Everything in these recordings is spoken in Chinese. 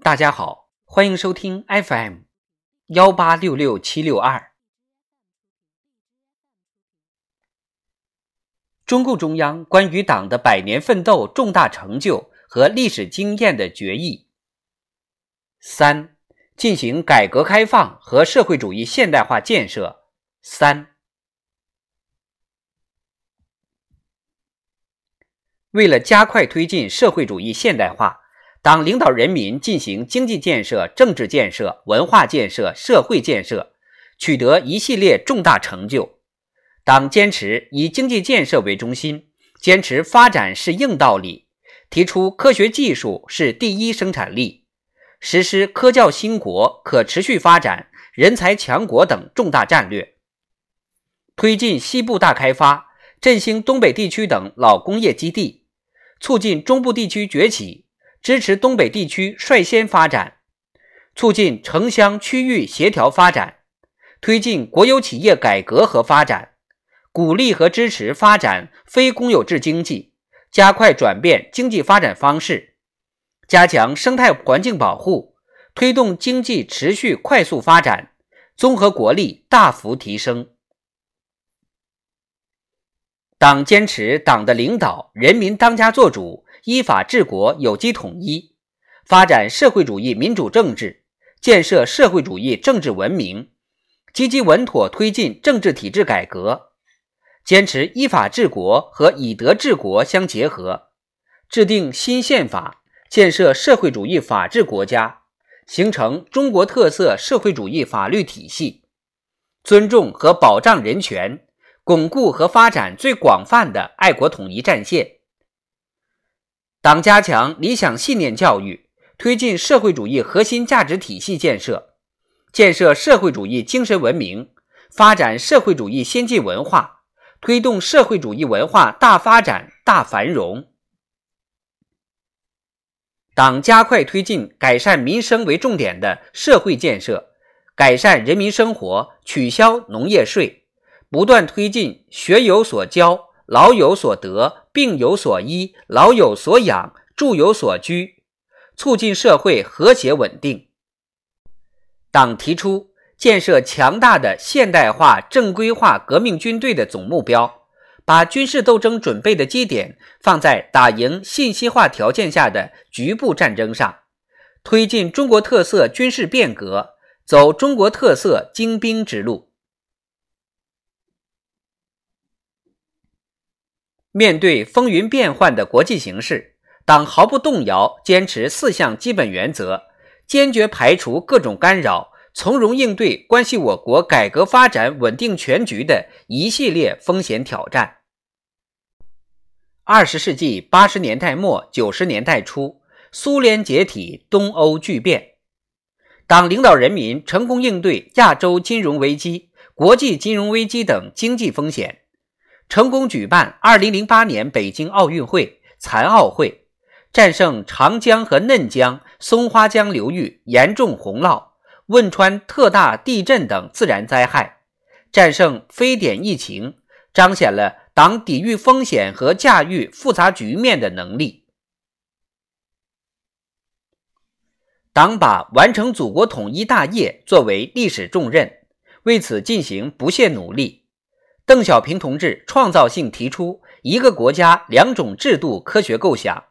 大家好，欢迎收听 FM 幺八六六七六二。中共中央关于党的百年奋斗重大成就和历史经验的决议。三、进行改革开放和社会主义现代化建设。三、为了加快推进社会主义现代化，党领导人民进行经济建设、政治建设、文化建设、社会建设，取得一系列重大成就。党坚持以经济建设为中心，坚持发展是硬道理，提出科学技术是第一生产力，实施科教兴国、可持续发展、人才强国等重大战略，推进西部大开发，振兴东北地区等老工业基地，促进中部地区崛起，支持东北地区率先发展，促进城乡区域协调发展，推进国有企业改革和发展。鼓励和支持发展非公有制经济，加快转变经济发展方式，加强生态环境保护，推动经济持续快速发展，综合国力大幅提升。党坚持党的领导，人民当家作主，依法治国，有机统一，发展社会主义民主政治，建设社会主义政治文明，积极稳妥推进政治体制改革。坚持依法治国和以德治国相结合，制定新宪法，建设社会主义法治国家，形成中国特色社会主义法律体系，尊重和保障人权，巩固和发展最广泛的爱国统一战线。党加强理想信念教育，推进社会主义核心价值体系建设，建设社会主义精神文明，发展社会主义先进文化。推动社会主义文化大发展、大繁荣。党加快推进改善民生为重点的社会建设，改善人民生活，取消农业税，不断推进学有所教、老有所得、病有所医、老有所养、住有所居，促进社会和谐稳定。党提出。建设强大的现代化正规化革命军队的总目标，把军事斗争准备的基点放在打赢信息化条件下的局部战争上，推进中国特色军事变革，走中国特色精兵之路。面对风云变幻的国际形势，党毫不动摇坚持四项基本原则，坚决排除各种干扰。从容应对关系我国改革发展稳定全局的一系列风险挑战。二十世纪八十年代末九十年代初，苏联解体，东欧巨变，党领导人民成功应对亚洲金融危机、国际金融危机等经济风险，成功举办二零零八年北京奥运会、残奥会，战胜长江和嫩江、松花江流域严重洪涝。汶川特大地震等自然灾害，战胜非典疫情，彰显了党抵御风险和驾驭复杂局面的能力。党把完成祖国统一大业作为历史重任，为此进行不懈努力。邓小平同志创造性提出“一个国家，两种制度”科学构想，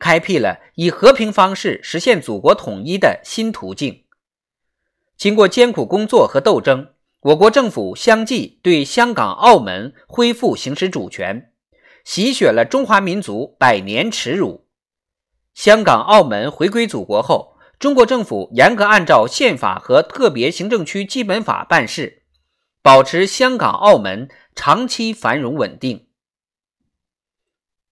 开辟了以和平方式实现祖国统一的新途径。经过艰苦工作和斗争，我国政府相继对香港、澳门恢复行使主权，洗雪了中华民族百年耻辱。香港、澳门回归祖国后，中国政府严格按照宪法和特别行政区基本法办事，保持香港、澳门长期繁荣稳定。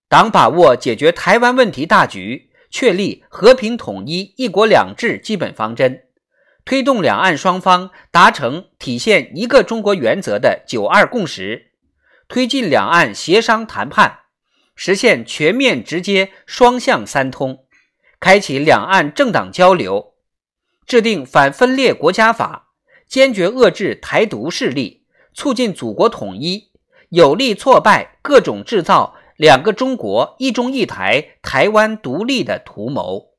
党把握解决台湾问题大局，确立和平统一、一国两制基本方针。推动两岸双方达成体现一个中国原则的“九二共识”，推进两岸协商谈判，实现全面直接双向三通，开启两岸政党交流，制定反分裂国家法，坚决遏制台独势力，促进祖国统一，有力挫败各种制造“两个中国、一中一台”台湾独立的图谋。